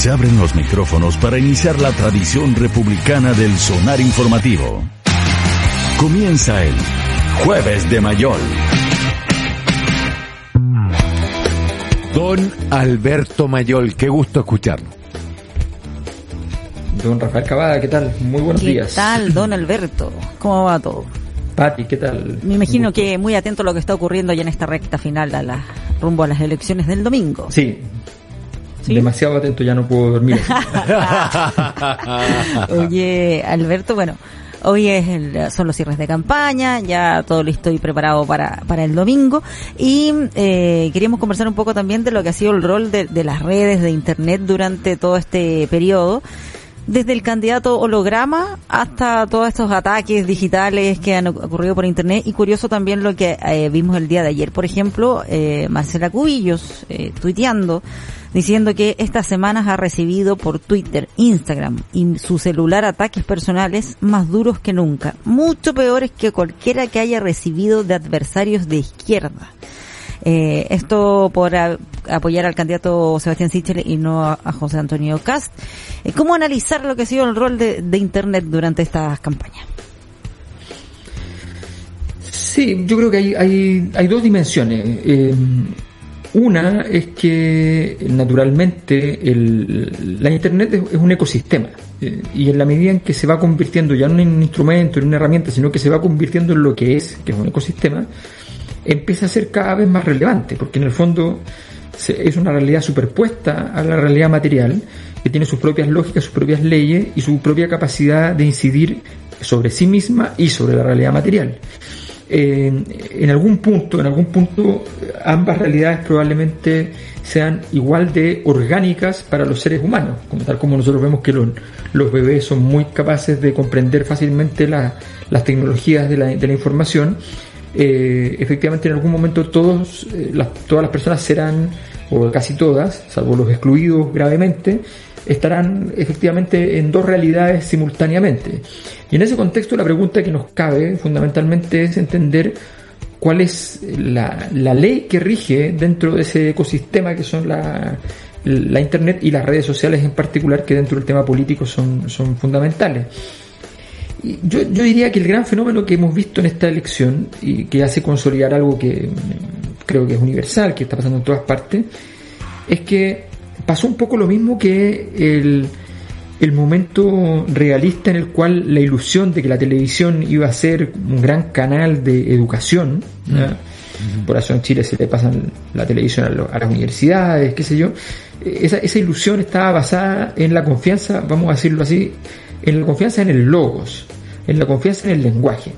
Se abren los micrófonos para iniciar la tradición republicana del sonar informativo. Comienza el Jueves de Mayol. Don Alberto Mayol, qué gusto escucharlo. Don Rafael Cavada, ¿qué tal? Muy buenos ¿Qué días. tal, don Alberto? ¿Cómo va todo? Pati, ¿qué tal? Me imagino que muy atento a lo que está ocurriendo ya en esta recta final a la, rumbo a las elecciones del domingo. Sí. ¿Sí? Demasiado atento, ya no puedo dormir. Oye, Alberto, bueno, hoy es el- son los cierres de campaña, ya todo listo y preparado para, para el domingo. Y eh, queríamos conversar un poco también de lo que ha sido el rol de, de las redes de Internet durante todo este periodo. Desde el candidato holograma hasta todos estos ataques digitales que han ocurrido por internet y curioso también lo que eh, vimos el día de ayer. Por ejemplo, eh, Marcela Cubillos eh, tuiteando diciendo que estas semanas ha recibido por Twitter, Instagram y su celular ataques personales más duros que nunca, mucho peores que cualquiera que haya recibido de adversarios de izquierda. Eh, esto por apoyar al candidato Sebastián Sichel y no a, José Antonio Cast. Eh, ¿Cómo analizar lo que ha sido el rol de, Internet durante estas campañas? Sí, yo creo que hay dos dimensiones. Eh, una es que naturalmente el- la Internet es, un ecosistema eh, y en la medida en que se va convirtiendo ya no en un instrumento, en una herramienta, sino que se va convirtiendo en lo que es, que es un ecosistema, empieza a ser cada vez más relevante, porque en el fondo se- es una realidad superpuesta a la realidad material, que tiene sus propias lógicas, sus propias leyes y su propia capacidad de incidir sobre sí misma y sobre la realidad material. Eh, en algún punto, en algún punto, ambas realidades probablemente sean igual de orgánicas para los seres humanos, como tal como nosotros vemos que los, bebés son muy capaces de comprender fácilmente la- las tecnologías de la, información. eh, efectivamente, en algún momento todos, eh, todas las personas serán, o casi todas, salvo los excluidos gravemente, estarán efectivamente en dos realidades simultáneamente. Y en ese contexto la pregunta que nos cabe fundamentalmente es entender cuál es la, la ley que rige dentro de ese ecosistema que son la, la Internet y las redes sociales en particular, que dentro del tema político son, son fundamentales. Yo, yo diría que el gran fenómeno que hemos visto en esta elección y que hace consolidar algo que mm, creo que es universal, que está pasando en todas partes, es que pasó un poco lo mismo que el, el momento realista en el cual la ilusión de que la televisión iba a ser un gran canal de educación, ¿ya? por eso en Chile se le pasan la televisión a, lo- a las universidades, qué sé yo, esa, esa ilusión estaba basada en la confianza, vamos a decirlo así, en la confianza en el logos, en la confianza en el lenguaje.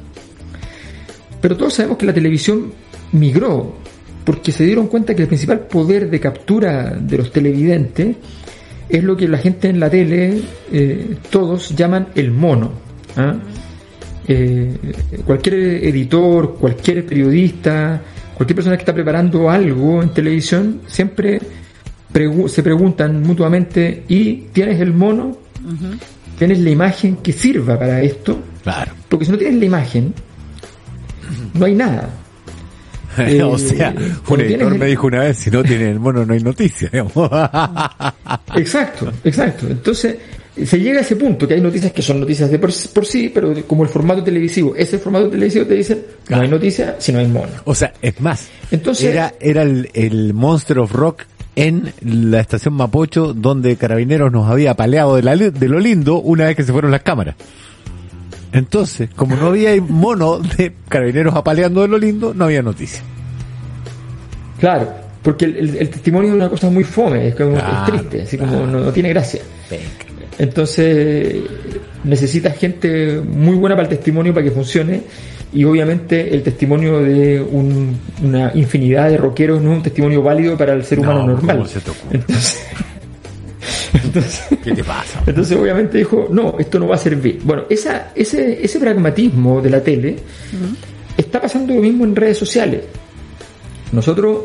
Pero todos sabemos que la televisión migró porque se dieron cuenta que el principal poder de captura de los televidentes es lo que la gente en la tele, eh, todos llaman el mono. ¿ah? Eh, cualquier editor, cualquier periodista, cualquier persona que está preparando algo en televisión, siempre pregu- se preguntan mutuamente, ¿y tienes el mono? ¿Tienes la imagen que sirva para esto? Claro. Porque si no tienes la imagen, no hay nada. Eh, o sea, un cuando tienes editor el- me dijo una vez, si no tiene el mono no hay noticia. Exacto, exacto. Entonces, se llega a ese punto que hay noticias que son noticias de por, por sí, pero como el formato televisivo, ese formato televisivo te dicen, no hay noticia si no hay mono. o sea, es más, Entonces- era, era el, el Monster of Rock en la estación Mapocho donde Carabineros nos había paleado de, la, de lo lindo una vez que se fueron las cámaras. Entonces, como no había mono de Carabineros apaleando de lo lindo, no había noticia. Claro, porque el, el- el testimonio es una cosa muy fome, es, como, Claro, es triste, así como no, no tiene gracia. Entonces, necesitas gente muy buena para el testimonio para que funcione. Y obviamente el testimonio de un- una infinidad de rockeros no es un testimonio válido para el ser humano No, normal. Entonces, ¿Qué te pasa? entonces obviamente dijo, no, esto no va a servir. Bueno, esa, ese, ese pragmatismo de la tele está pasando lo mismo en redes sociales. Nosotros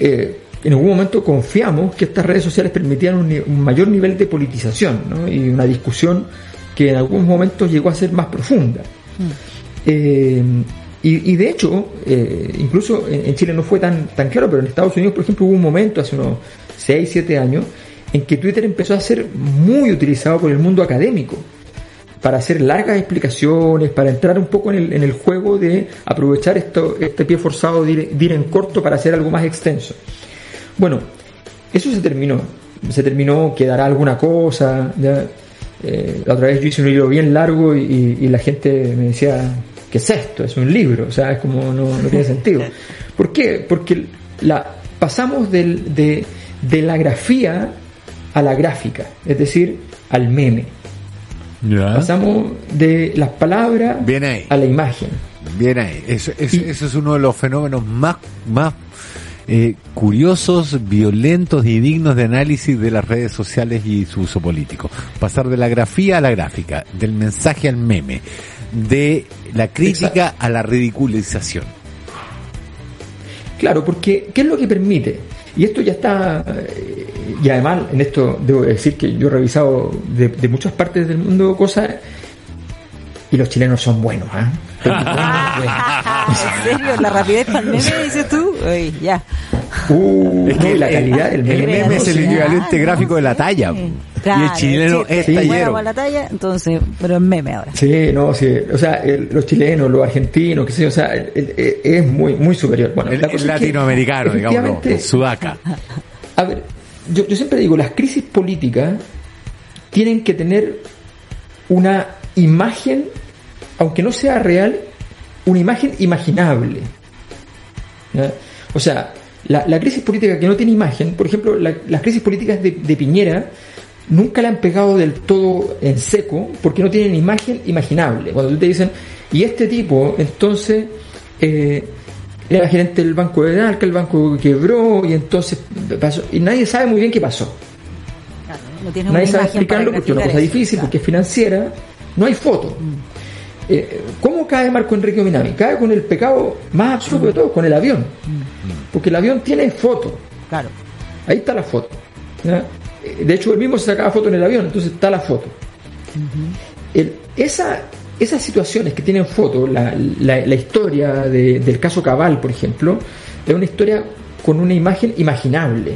eh, en algún momento confiamos que estas redes sociales permitían un, mayor nivel de politización ¿no? y una discusión que en algunos momentos llegó a ser más profunda. Eh, y, y de hecho, eh, incluso en, en Chile no fue tan, tan claro, pero en Estados Unidos, por ejemplo, hubo un momento hace unos 6, 7 años en que Twitter empezó a ser muy utilizado por el mundo académico para hacer largas explicaciones, para entrar un poco en el, en el juego de aprovechar esto, este pie forzado de ir, en corto para hacer algo más extenso. Bueno, eso se terminó. Se terminó, quedará alguna cosa. ya. Eh, la otra vez yo hice un libro bien largo y, la gente me decía, ¿qué es esto? Es un libro, o sea, es como no, tiene sentido. ¿Por qué? Porque la, pasamos de la grafía a la gráfica, es decir, al meme. Ya. Pasamos de las palabras Bien ahí. a la imagen. Bien ahí. Eso, eso- Y- eso es uno de los fenómenos más, más eh, curiosos, violentos y dignos de análisis de las redes sociales y su uso político. Pasar de la grafía a la gráfica, del mensaje al meme, de la crítica a la ridiculización. Claro, porque ¿qué es lo que permite? Y esto ya está, eh, y además en esto debo decir que yo he revisado de, de muchas partes del mundo cosas y los chilenos son buenos, buenos. ¿En serio? ¿La rapidez para el meme, dices tú? Uy, ya. Uh, Es que no, la el- calidad del el meme. meme es el equivalente gráfico de la talla. Y el chileno chiste, es Sí. tallero. la talla, entonces, pero es meme ahora. Sí, no, sí, o sea, el- los chilenos, los argentinos, qué sé yo, o sea, el- el- el- es muy, muy superior. Bueno, El, la el cosa es que, latinoamericano, digamos, efectivamente, sudaca. A ver, yo, yo siempre digo, las crisis políticas tienen que tener una imagen, aunque no sea real, una imagen imaginable. O sea, la, la crisis política que no tiene imagen, por ejemplo, la- las crisis políticas de, de Piñera nunca la han pegado del todo en seco porque no tienen imagen imaginable. Cuando tú te dicen, y este tipo, entonces, eh, era gerente del Banco de Dalca, el banco quebró y entonces pasó, y nadie sabe muy bien qué pasó. Claro, no tienes Nadie sabe explicarlo porque es una cosa eso, difícil, claro. porque es financiera, no hay foto. Eh, ¿Cómo cae Marco Enrique Ominami? Cae con el pecado más absurdo de todo, con el avión. Porque el avión tiene foto. Claro. Ahí está la foto. ¿ya? Eh, De hecho, él mismo se sacaba foto en el avión, entonces está la foto. El- esa, esas situaciones que tienen foto, la, la- la historia de- del caso Cabal, por ejemplo, es una historia con una imagen imaginable.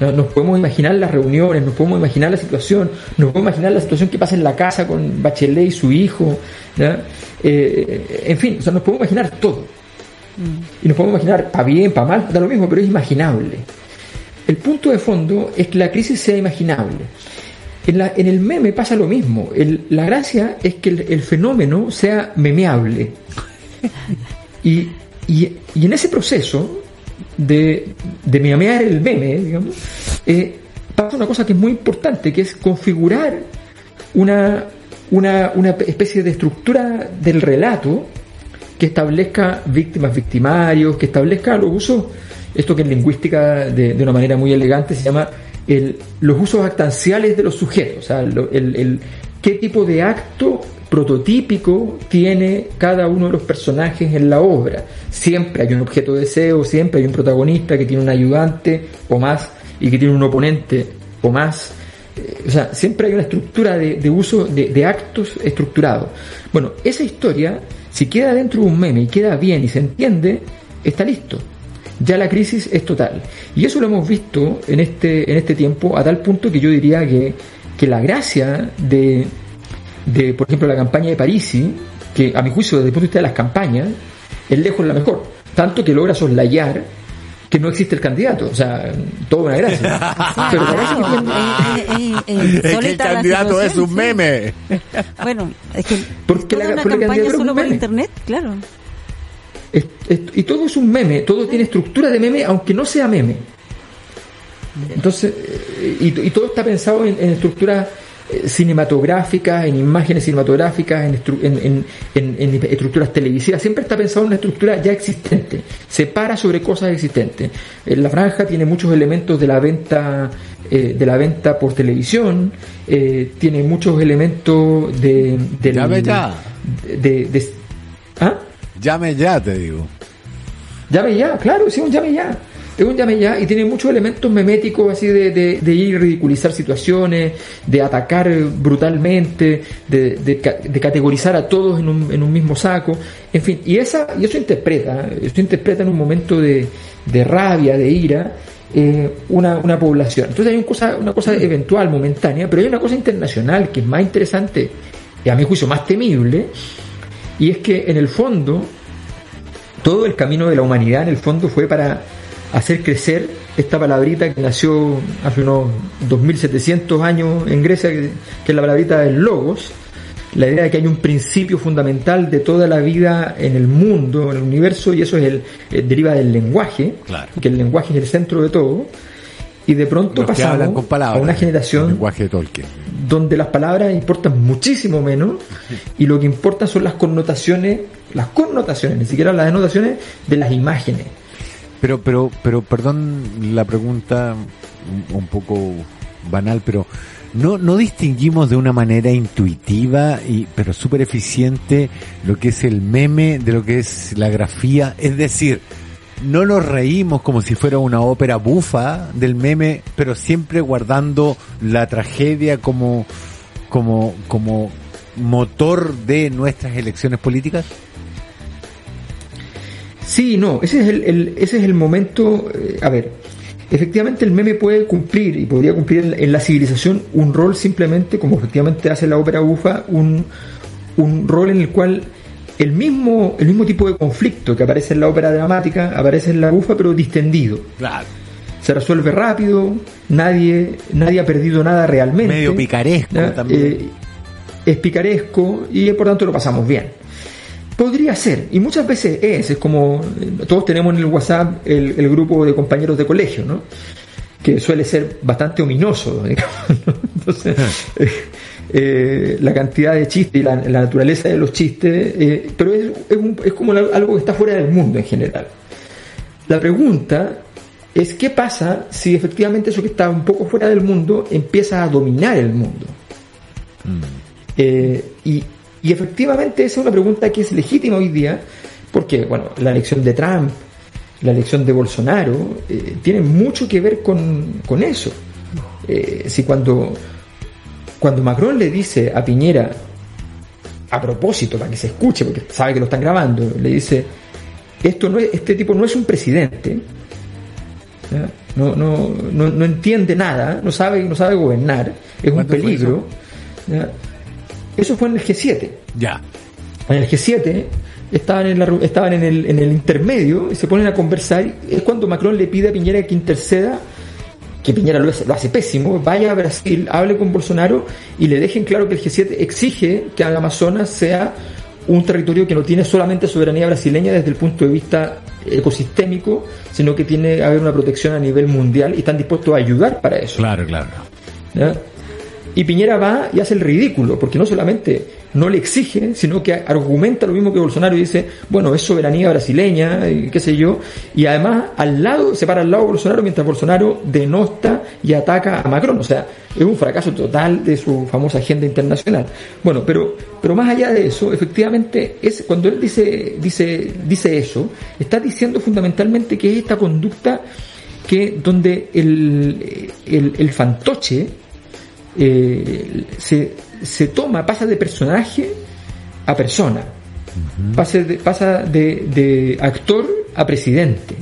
¿no? Nos podemos imaginar las reuniones, nos podemos imaginar la situación, nos podemos imaginar la situación que pasa en la casa con Bachelet y su hijo. Eh, en fin, o sea, nos podemos imaginar todo. Y nos podemos imaginar para bien, para mal, da lo mismo, pero es imaginable. El punto de fondo es que la crisis sea imaginable. En, la- en el meme pasa lo mismo. El- la gracia es que el, el fenómeno sea memeable. Y, y- y en ese proceso de, de memear el meme, digamos, eh, pasa una cosa que es muy importante, que es configurar una, una, una especie de estructura del relato que establezca víctimas, victimarios, que establezca los usos, esto que en lingüística de, de una manera muy elegante se llama el- los usos actanciales de los sujetos, o sea, el, el- qué tipo de acto prototípico tiene cada uno de los personajes en la obra. Siempre hay un objeto de deseo, siempre hay un protagonista que tiene un ayudante o más y que tiene un oponente o más. Eh, O sea, siempre hay una estructura de, de uso de, de actos estructurados. Bueno, esa historia, si queda dentro de un meme y queda bien y se entiende, está listo. Ya la crisis es total. Y eso lo hemos visto en este, en este tiempo a tal punto que yo diría que, que la gracia de, de, por ejemplo, la campaña de Parisi, que a mi juicio desde el punto de vista de las campañas, es lejos la mejor. Tanto que logra soslayar que no existe el candidato. O sea, toda una gracia. Pero la gracia que tiene- Eh, eh, eh, Es que el candidato es un sí. meme. Bueno, es que Porque toda la- una campaña solo por internet, claro. Es- es- y todo es un meme, todo tiene estructura de meme, aunque no sea meme. Entonces, eh, y, y todo está pensado en, en estructuras eh, cinematográficas, en imágenes cinematográficas, en, estru- en- en- en- estructuras televisivas. Siempre está pensado en una estructura ya existente. Se para sobre cosas existentes. Eh, La franja tiene muchos elementos de la venta eh, de la venta por televisión, eh, tiene muchos elementos de, del- Llame ya. de, de- ¿Ah? Llame ya, te digo. Llame ya, claro, sí, un llame ya. Es un llame ya y tiene muchos elementos meméticos así de, de, de ir ridiculizar situaciones, de atacar brutalmente, de, de, ca- de categorizar a todos en un, en un mismo saco. En fin, y, esa, y eso interpreta, eso interpreta en un momento de, de rabia, de ira, eh, una, una población. Entonces hay una cosa, una cosa eventual, momentánea, pero hay una cosa internacional que es más interesante y a mi juicio más temible, y es que en el fondo todo el camino de la humanidad en el fondo fue para hacer crecer esta palabrita que nació hace unos 2700 años en Grecia, que, es la palabrita del logos, la idea de que hay un principio fundamental de toda la vida en el mundo, en el universo, y eso es el, eh, deriva del lenguaje, Claro. que el lenguaje es el centro de todo, y de pronto pasamos hablan con palabras. a una El generación lenguaje de Tolkien. donde las palabras importan muchísimo menos y lo que importa son las connotaciones, las connotaciones, ni siquiera las denotaciones de las imágenes. Pero, pero, pero, perdón la pregunta un, un poco banal, pero no, no distinguimos de una manera intuitiva y, pero súper eficiente lo que es el meme de lo que es la grafía. Es decir, no nos reímos como si fuera una ópera bufa del meme, pero siempre guardando la tragedia como, como, como motor de nuestras elecciones políticas. Sí, no, ese es el, ese es el momento, eh, a ver, efectivamente el meme puede cumplir y podría cumplir en, en la civilización un rol simplemente, como efectivamente hace la ópera bufa, un, un rol en el cual el mismo, el mismo tipo de conflicto que aparece en la ópera dramática aparece en la bufa pero distendido. Claro. se resuelve rápido, nadie, nadie ha perdido nada realmente. Medio picaresco también. Eh, es picaresco y por tanto lo pasamos bien. Podría ser, y muchas veces es, es como todos tenemos en el WhatsApp el, el grupo de compañeros de colegio, ¿no? Que suele ser bastante ominoso, digamos, ¿no? Entonces, eh, eh, la cantidad de chistes y la, la naturaleza de los chistes, eh, pero es, es, un- es como algo que está fuera del mundo en general. La pregunta es qué pasa si efectivamente eso que está un poco fuera del mundo empieza a dominar el mundo. Eh, y, y efectivamente esa es una pregunta que es legítima hoy día, porque bueno, la elección de Trump, la elección de Bolsonaro, eh, tienen mucho que ver con, con eso. Eh, si cuando, cuando Macron le dice a Piñera, a propósito, para que se escuche, porque sabe que lo están grabando, le dice, esto no es, este tipo no es un presidente, no, no, no, no entiende nada, no sabe, no sabe gobernar, es un ¿Cuándo fue peligro. Eso fue en el G7. Ya. En el G7 estaban en, la estaban en, el, en el intermedio y se ponen a conversar. Es cuando Macron le pide a Piñera que interceda, que Piñera lo hace, lo hace pésimo, vaya a Brasil, hable con Bolsonaro y le dejen claro que el G7 exige que el Amazonas sea un territorio que no tiene solamente soberanía brasileña desde el punto de vista ecosistémico, sino que tiene que haber una protección a nivel mundial y están dispuestos a ayudar para eso. Claro, claro. ¿ya? Y Piñera va y hace el ridículo, porque no solamente no le exige, sino que argumenta lo mismo que Bolsonaro y dice, bueno, es soberanía brasileña, y qué sé yo, y además al lado, se para al lado de Bolsonaro mientras Bolsonaro denosta y ataca a Macron, o sea, es un fracaso total de su famosa agenda internacional. Bueno, pero, pero más allá de eso, efectivamente, es cuando él dice, dice, dice eso, está diciendo fundamentalmente que es esta conducta que donde el, el, el fantoche eh, se, se toma, pasa de personaje a persona, pasa, de, pasa de, de actor a presidente.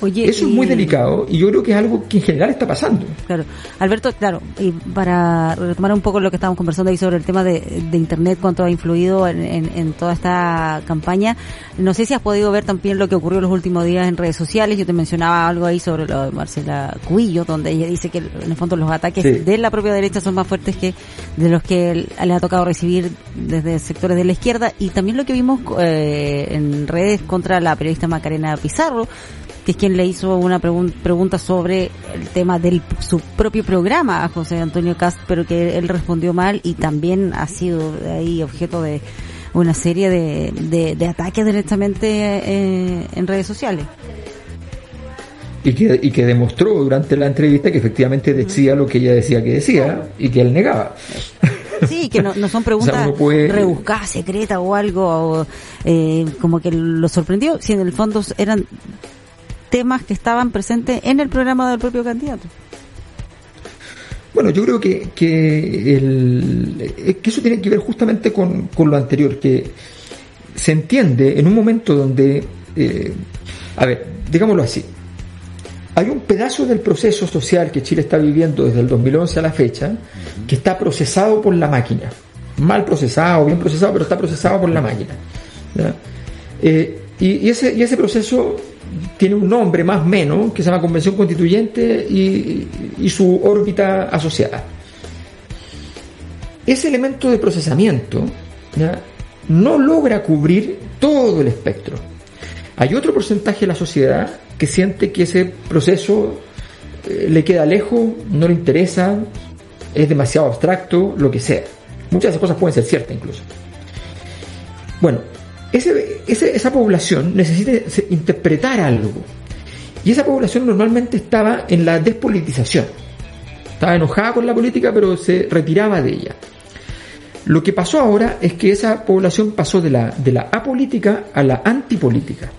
Oye, Eso es muy delicado y yo creo que es algo que en general está pasando. Claro. Alberto, claro, y para retomar un poco lo que estábamos conversando ahí sobre el tema de, de Internet, cuánto ha influido en, en- en toda esta campaña, no sé si has podido ver también lo que ocurrió los últimos días en redes sociales. Yo te mencionaba algo ahí sobre lo de Marcela Cuillo, donde ella dice que en el fondo los ataques Sí. de la propia derecha son más fuertes que de los que le ha tocado recibir desde sectores de la izquierda. Y también lo que vimos eh, en redes contra la periodista Macarena Pizarro, que es quien le hizo una pregunta sobre el tema de su propio programa a José Antonio Cast, pero que él respondió mal y también ha sido ahí objeto de una serie de, de, ataques directamente eh, en redes sociales. Y que, y que demostró durante la entrevista que efectivamente decía lo que ella decía que decía y que él negaba. Sí, que no, son preguntas rebuscadas, secretas o algo, eh, como que lo sorprendió, si en el fondo eran temas que estaban presentes en el programa del propio candidato. Bueno, yo creo que, eso tiene que ver justamente con, lo anterior, que se entiende en un momento donde, eh, a ver, digámoslo así, hay un pedazo del proceso social que Chile está viviendo desde el 2011 a la fecha que está procesado por la máquina. Mal procesado, bien procesado, pero está procesado por la máquina. Eh, y ese proceso tiene un nombre más o menos que se llama Convención Constituyente y, su órbita asociada. Ese elemento de procesamiento no logra cubrir todo el espectro. Hay otro porcentaje de la sociedad que siente que ese proceso eh, le queda lejos, no le interesa, es demasiado abstracto, lo que sea. Muchas de esas cosas pueden ser ciertas incluso. Bueno, esa población necesita interpretar algo. Y esa población normalmente estaba en la despolitización. Estaba enojada con la política, pero se retiraba de ella. Lo que pasó ahora es que esa población pasó de la, de la apolítica a la antipolítica.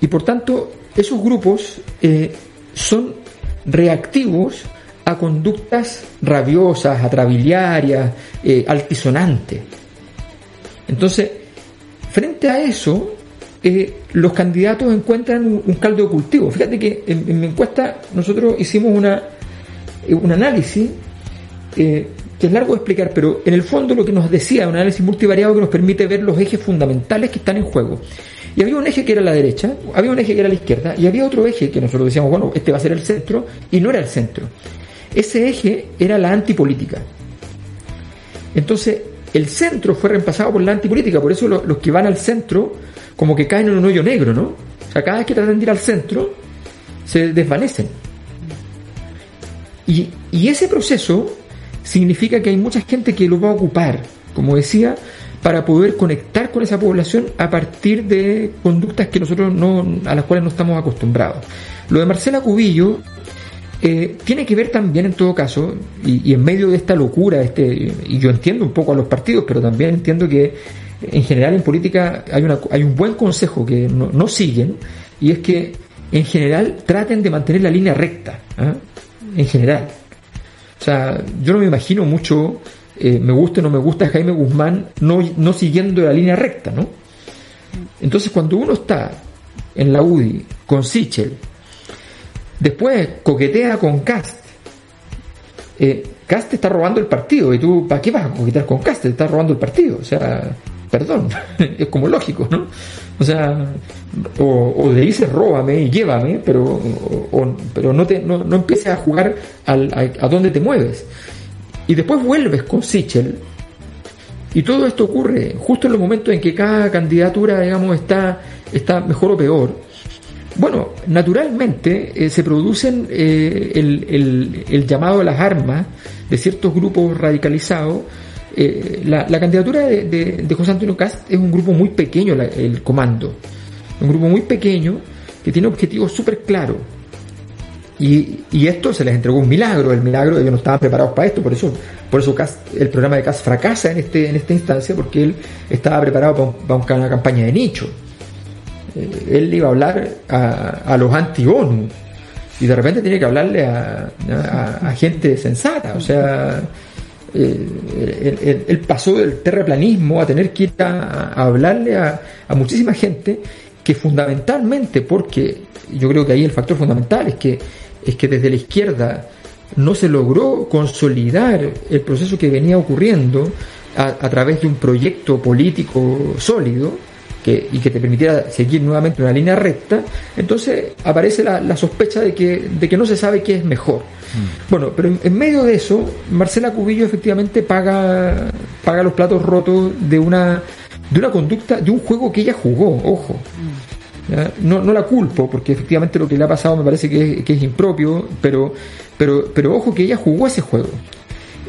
Y por tanto, esos grupos eh, son reactivos a conductas rabiosas, atrabiliarias, eh, altisonantes. Entonces, Frente a eso, eh, los candidatos encuentran un, caldo de cultivo. Fíjate que en, mi encuesta nosotros hicimos una, eh, un análisis eh, que es largo de explicar, pero en el fondo lo que nos decía, un análisis multivariado que nos permite ver los ejes fundamentales que están en juego. Y había un eje que era la derecha, había un eje que era la izquierda, y había otro eje que nosotros decíamos, bueno, este va a ser el centro, y no era el centro. Ese eje era la antipolítica. Entonces, el centro fue reemplazado por la antipolítica, por eso los, que van al centro como que caen en un hoyo negro, ¿no? O sea, cada vez que tratan de ir al centro, se desvanecen. Y, y ese proceso significa que hay mucha gente que lo va a ocupar, como decía, para poder conectar con esa población a partir de conductas que nosotros no, a las cuales no estamos acostumbrados. Lo de Marcela Cubillo eh, tiene que ver también en todo caso, y, en medio de esta locura, este, y yo entiendo un poco a los partidos, pero también entiendo que en general en política hay, una, hay un buen consejo que no, siguen, y es que en general traten de mantener la línea recta, ¿ah? en general. O sea, yo no me imagino mucho, eh, me gusta o no me gusta Jaime Guzmán, no, no siguiendo la línea recta, ¿no? Entonces cuando uno está en la UDI con Sichel, Después coquetea con Cast. Eh, Cast está robando el partido. ¿Y tú, para qué vas a coquetear con Cast? Te está robando el partido. O sea, perdón. es como lógico, ¿no? O sea, o, le dices róbame y llévame, pero, pero no, te, no, empieces a jugar a, a dónde te mueves. Y después vuelves con Sichel. Y todo esto ocurre justo en los momentos en que cada candidatura, digamos, está, está mejor o peor bueno, naturalmente eh, se producen eh, el, llamado a las armas de ciertos grupos radicalizados. Eh, la, candidatura de, José Antonio Cast es un grupo muy pequeño, el comando. Un grupo muy pequeño que tiene objetivos súper claros. Y, esto se les entregó un milagro, el milagro, ellos no estaban preparados para esto, por eso, por eso el programa de Cast fracasa en, este, en esta instancia, porque él estaba preparado para una campaña de nicho. Eh, él iba a hablar a, los anti-ONU y de repente tiene que hablarle a, gente sensata, o sea, eh, él, pasó del terraplanismo a tener que ir a, hablarle a, muchísima gente que fundamentalmente, porque yo creo que ahí el factor fundamental es que, es que desde la izquierda no se logró consolidar el proceso que venía ocurriendo a través de un proyecto político sólido, y que te permitiera seguir nuevamente una línea recta, entonces aparece la, sospecha de que, de que no se sabe qué es mejor. Mm. Bueno, pero en, medio de eso, Marcela Cubillo efectivamente paga, paga los platos rotos de una, de una conducta, de un juego que ella jugó, ojo. ¿ya? No, no la culpo, porque efectivamente lo que le ha pasado me parece que es, que es impropio, pero, pero, pero ojo que ella jugó ese juego.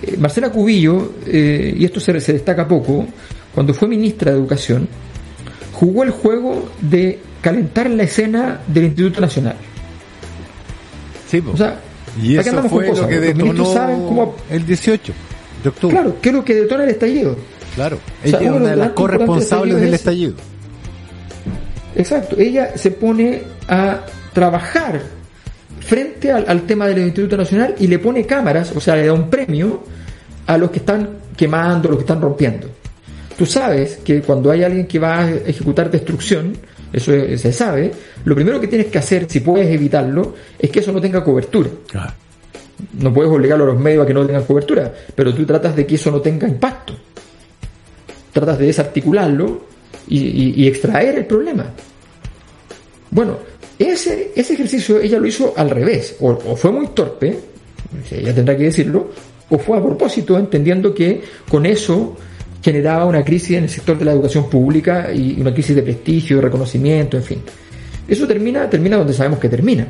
Eh, Marcela Cubillo, eh, y esto se, se destaca poco, cuando fue ministra de Educación, jugó el juego de calentar la escena del Instituto Nacional. Sí, po. O sea, y ¿para qué eso fue lo cosas? que detonó saben cómo- el 18 de octubre. Claro, ¿qué es lo que detona el estallido? Claro. O sea, Ella es una de las corresponsables del estallido. Exacto, ella se pone a trabajar frente al, al tema del Instituto Nacional y le pone cámaras, o sea, le da un premio a los que están quemando, los que están rompiendo. Tú sabes que cuando hay alguien que va a ejecutar destrucción, eso es- se sabe, lo primero que tienes que hacer, si puedes evitarlo, es que eso no tenga cobertura. Claro. No puedes obligarlo a los medios a que no tengan cobertura, pero tú tratas de que eso no tenga impacto. Tratas de desarticularlo y, y- y extraer el problema. Bueno, ese, ese ejercicio ella lo hizo al revés, o, o fue muy torpe, ella tendrá que decirlo, o fue a propósito, entendiendo que con eso generaba una crisis en el sector de la educación pública y una crisis de prestigio, de reconocimiento, en fin. Eso termina, termina donde sabemos que termina.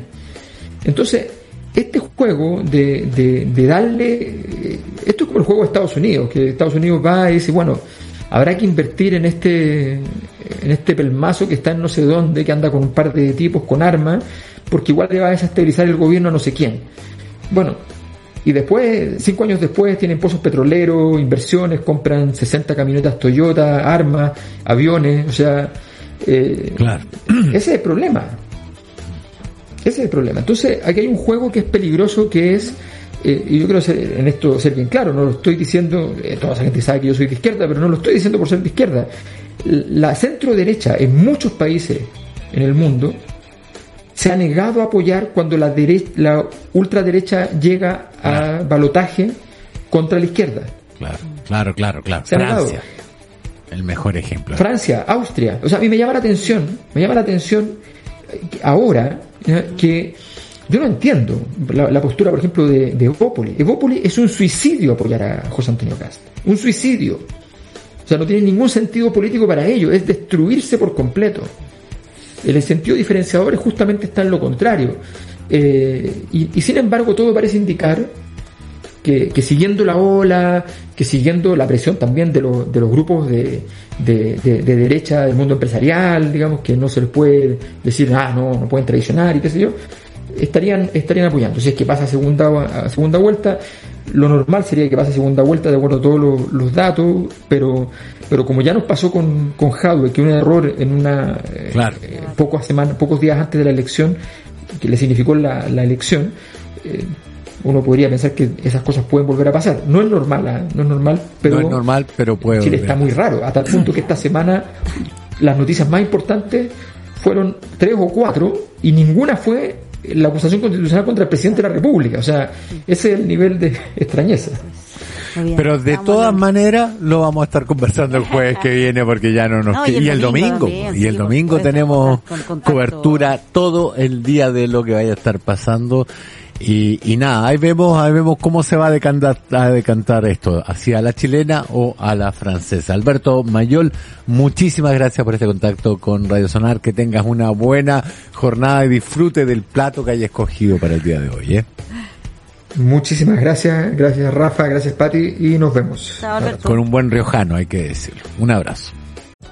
Entonces, este juego de, de- de darle, eh, esto es como el juego de Estados Unidos, que Estados Unidos va y dice, bueno, habrá que invertir en este, en este pelmazo que está en no sé dónde, que anda con un par de tipos con armas, porque igual le va a desestabilizar el gobierno a no sé quién. Bueno, y después, cinco años después, tienen pozos petroleros, inversiones, compran 60 camionetas Toyota, armas, aviones, o sea, eh, Claro. ese es el problema. Ese es el problema. Entonces, aquí hay un juego que es peligroso, que es, eh, y yo quiero ser, en esto ser bien claro, no lo estoy diciendo, eh, toda esa gente sabe que yo soy de izquierda, pero no lo estoy diciendo por ser de izquierda. La centro derecha en muchos países en el mundo se ha negado a apoyar cuando la, dere- la ultraderecha llega a balotaje contra la izquierda. Claro, claro, claro, claro. Se. Francia. El mejor ejemplo. Francia, Austria. O sea, a mí me llama la atención, me llama la atención eh, ahora ¿ya? que yo no entiendo la, la postura, por ejemplo, de, de Evópoli. Evópoli es un suicidio apoyar a José Antonio Cast. Un suicidio. O sea, no tiene ningún sentido político para ello, es destruirse por completo. El sentido diferenciador justamente está en lo contrario. Eh, y, sin embargo, todo parece indicar que, siguiendo la ola, que siguiendo la presión también de, los de los grupos de, de, de- de derecha del mundo empresarial, digamos, que no se les puede decir, ah, no, no pueden traicionar y qué sé yo, estarían, estarían apoyando. Si es que pasa segunda, a segunda vuelta, lo normal sería que pase segunda vuelta de acuerdo a todos los, los datos, pero, pero como ya nos pasó con, con Jadwe, que un error en una eh, Claro. eh, pocas semanas, pocos días antes de la elección, que le significó la, la elección, eh, uno podría pensar que esas cosas pueden volver a pasar. No es normal, ¿ah? no es normal, pero no es normal, pero puede Chile volver. está muy raro, a tal punto que esta semana las noticias más importantes fueron tres o cuatro y ninguna fue la acusación constitucional contra el presidente de la República. O sea, ese es el nivel de extrañeza. Bien. Pero de todas maneras lo vamos a estar conversando el jueves que viene porque ya no nos No, y el y el domingo domingo también, y el domingo tenemos con cobertura todo el día de lo que vaya a estar pasando y, y nada ahí vemos ahí vemos cómo se va a decantar, a decantar esto hacia la chilena o a la francesa. Alberto Mayol muchísimas gracias por este contacto con Radio Sonar. Que tengas una buena jornada y disfrute del plato que hayas escogido para el día de hoy ¿eh? Muchísimas gracias, gracias Rafa, gracias Pati y nos vemos. Chao, con un buen riojano hay que decirlo. Un abrazo